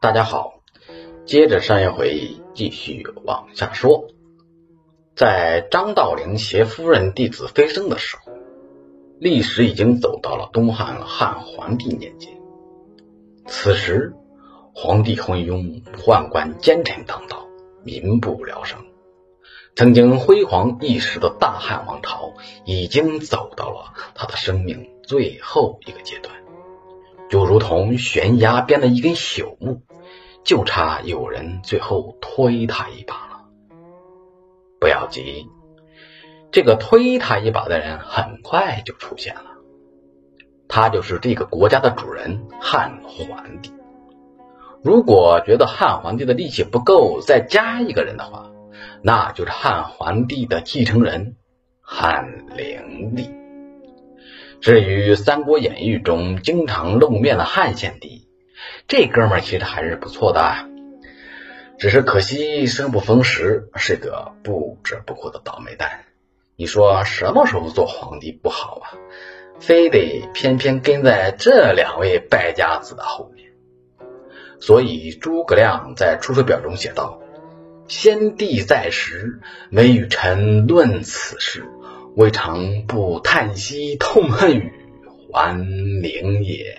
大家好，接着上一回继续往下说。在张道陵携夫人弟子飞升的时候，历史已经走到了东汉汉桓帝年间。此时，皇帝昏庸，宦官奸臣当道，民不聊生。曾经辉煌一时的大汉王朝，已经走到了他的生命最后一个阶段。就如同悬崖边的一根朽木，就差有人最后推他一把了。不要急，这个推他一把的人很快就出现了，他就是这个国家的主人汉桓帝。如果觉得汉桓帝的力气不够，再加一个人的话，那就是汉桓帝的继承人汉灵帝。至于《三国演义》中经常露面的汉献帝，这哥们儿其实还是不错的，只是可惜生不逢时，是个不折不扣的倒霉蛋。你说什么时候做皇帝不好啊？非得偏偏跟在这两位败家子的后面。所以诸葛亮在《出师表》中写道：“先帝在时，每与臣论此事。”未尝不叹息痛恨于桓灵也。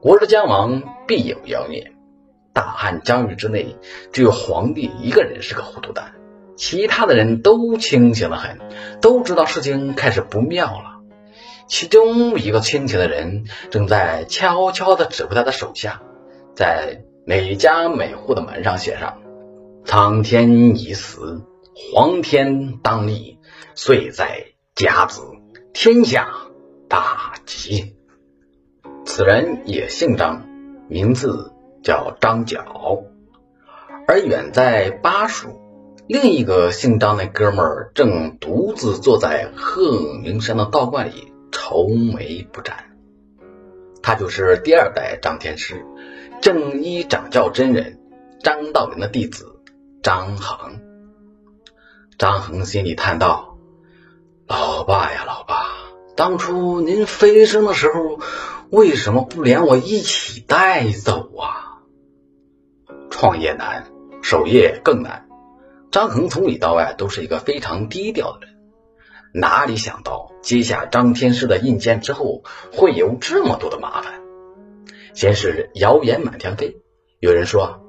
国之将亡，必有妖孽。大汉疆域之内，只有皇帝一个人是个糊涂蛋，其他的人都清醒的很，都知道事情开始不妙了。其中一个清醒的人，正在悄悄的指挥他的手下，在每家每户的门上写上：“苍天已死，黄天当立。”岁在甲子，天下大吉。此人也姓张，名字叫张角。而远在巴蜀，另一个姓张的哥们儿正独自坐在鹤鸣山的道观里愁眉不展。他就是第二代张天师，正一掌教真人张道陵的弟子张衡。张衡心里叹道。老爸呀，老爸，当初您飞升的时候，为什么不连我一起带走啊？创业难，守业更难。张恒从里到外都是一个非常低调的人，哪里想到接下张天师的印鉴之后，会有这么多的麻烦？先是谣言满天飞，有人说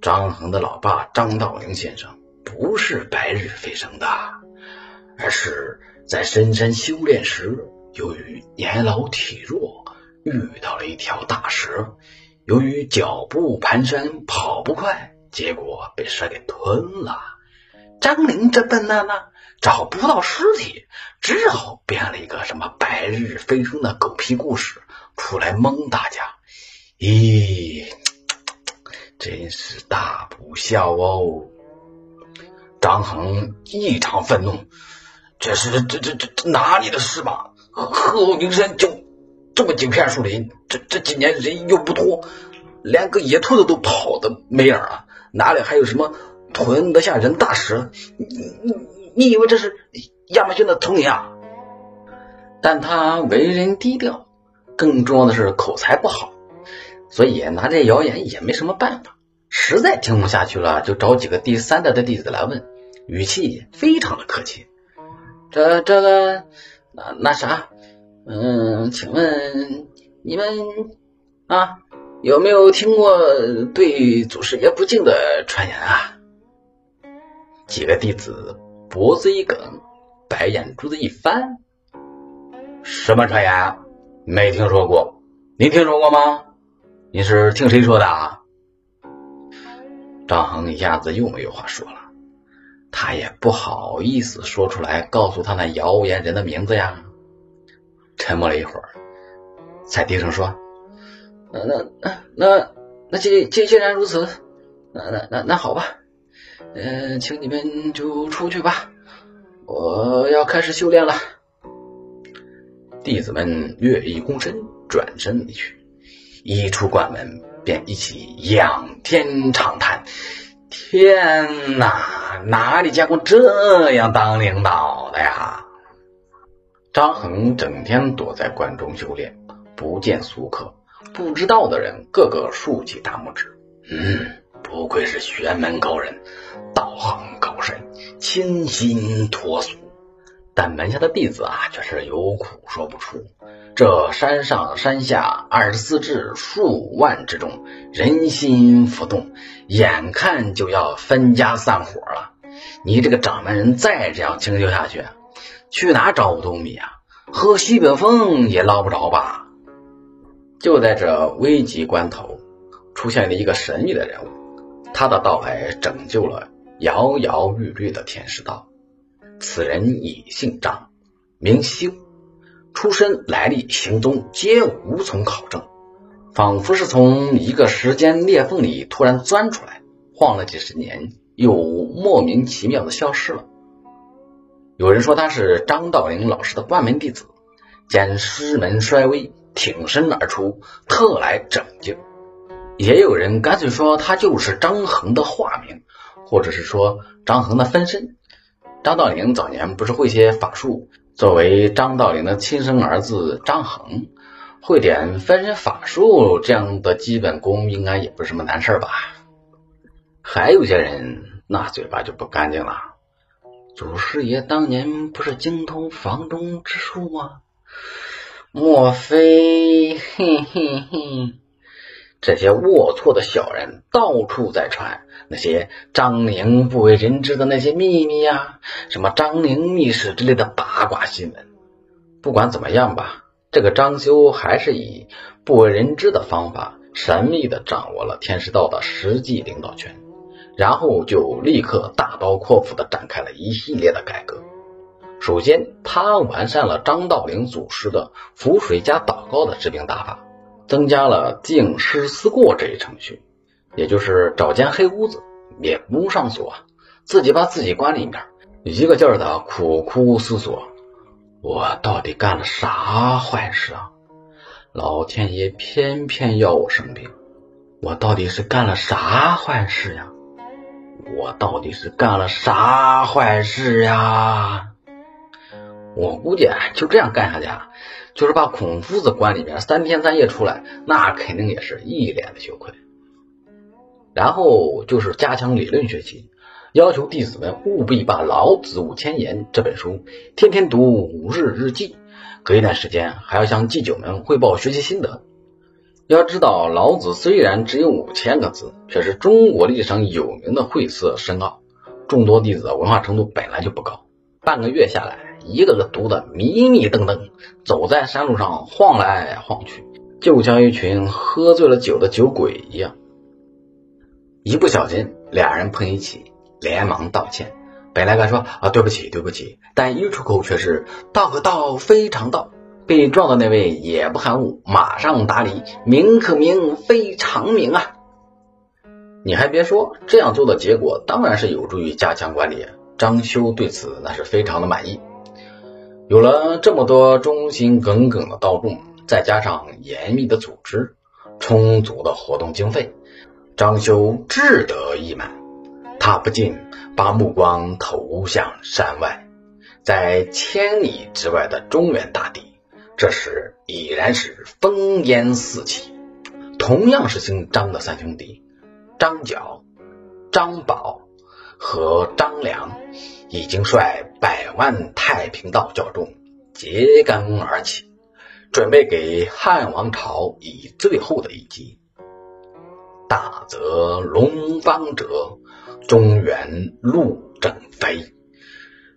张恒的老爸张道陵先生不是白日飞升的。而是在深山修炼时，由于年老体弱，遇到了一条大蛇。由于脚步蹒跚，跑不快，结果被蛇给吞了。张陵这笨蛋呢，找不到尸体，只好编了一个什么白日飞升的狗屁故事出来蒙大家。咦，真是大不孝哦！张衡异常愤怒。这是这这这哪里的事嘛？鹤鸣山就这么几片树林，这这几年人又不多，连个野兔子都跑的没影啊！哪里还有什么吞得下人大蛇？你你你以为这是亚马逊的丛林啊？但他为人低调，更重要的是口才不好，所以拿这谣言也没什么办法。实在听不下去了，就找几个第三代的弟子来问，语气非常的客气。这这个那那啥，嗯，请问你们啊有没有听过对祖师爷不敬的传言啊？几个弟子脖子一梗，白眼珠子一翻，什么传言？没听说过。您听说过吗？你是听谁说的啊？张衡一下子又没有话说了。他也不好意思说出来，告诉他那谣言人的名字呀。沉默了一会儿，才低声说：“那那那那既既既然如此，那那那那好吧，嗯，请你们就出去吧，我要开始修炼了。”弟子们略一躬身，转身离去，一出关门，便一起仰天长叹。天哪，哪里见过这样当领导的呀？张衡整天躲在关中修炼，不见俗客，不知道的人个个竖起大拇指。嗯，不愧是玄门高人，道行高深，清新脱俗。但门下的弟子啊，却是有苦说不出。这山上山下二十四志数万之众，人心浮动，眼看就要分家散伙了。你这个掌门人再这样清修下去，去哪找五斗米啊？喝西北风也捞不着吧？就在这危急关头，出现了一个神秘的人物，他的到来拯救了摇摇欲坠的天师道。此人已姓张，名修，出身、来历、行踪皆无从考证，仿佛是从一个时间裂缝里突然钻出来，晃了几十年，又莫名其妙的消失了。有人说他是张道陵老师的关门弟子，见师门衰微，挺身而出，特来拯救；也有人干脆说他就是张衡的化名，或者是说张衡的分身。张道陵早年不是会些法术，作为张道陵的亲生儿子张衡，会点分身法术这样的基本功，应该也不是什么难事吧？还有些人那嘴巴就不干净了，祖师爷当年不是精通房中之术吗？莫非？嘿嘿嘿。这些龌龊的小人到处在传那些张宁不为人知的那些秘密呀，什么张宁秘史之类的八卦新闻。不管怎么样吧，这个张修还是以不为人知的方法，神秘的掌握了天师道的实际领导权，然后就立刻大刀阔斧的展开了一系列的改革。首先，他完善了张道陵祖师的浮水加祷告的治病大法。增加了净尸思过这一程序，也就是找间黑屋子，也不上锁，自己把自己关里面，一个劲儿的苦苦思索：我到底干了啥坏事啊？老天爷偏偏要我生病，我到底是干了啥坏事呀？我到底是干了啥坏事呀？我估计啊，就这样干下去。啊，就是把孔夫子关里面三天三夜出来，那肯定也是一脸的羞愧。然后就是加强理论学习，要求弟子们务必把《老子五千言》这本书天天读五日日记，隔一段时间还要向祭酒们汇报学习心得。要知道，老子虽然只有五千个字，却是中国历史上有名的晦涩深奥，众多弟子文化程度本来就不高，半个月下来。一个个读得迷迷瞪瞪，走在山路上晃来晃去，就像一群喝醉了酒的酒鬼一样。一不小心，俩人碰一起，连忙道歉。本来该说啊对不起对不起，但一出口却是道可道非常道。被撞的那位也不含糊，马上打理：名可名非常名啊！你还别说，这样做的结果当然是有助于加强管理。张修对此那是非常的满意。有了这么多忠心耿耿的道众，再加上严密的组织、充足的活动经费，张修志得意满。他不禁把目光投向山外，在千里之外的中原大地，这时已然是烽烟四起。同样是姓张的三兄弟，张角、张宝和张良。已经率百万太平道教众揭竿而起，准备给汉王朝以最后的一击。大泽龙方者，中原路正飞。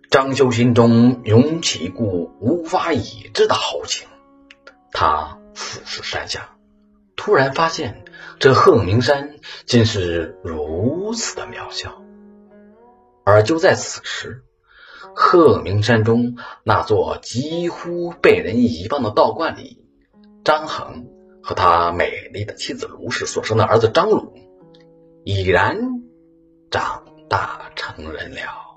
张修心中涌起一股无法抑制的豪情，他俯视山下，突然发现这鹤鸣山竟是如此的渺小。而就在此时，鹤鸣山中那座几乎被人遗忘的道观里，张衡和他美丽的妻子卢氏所生的儿子张鲁，已然长大成人了。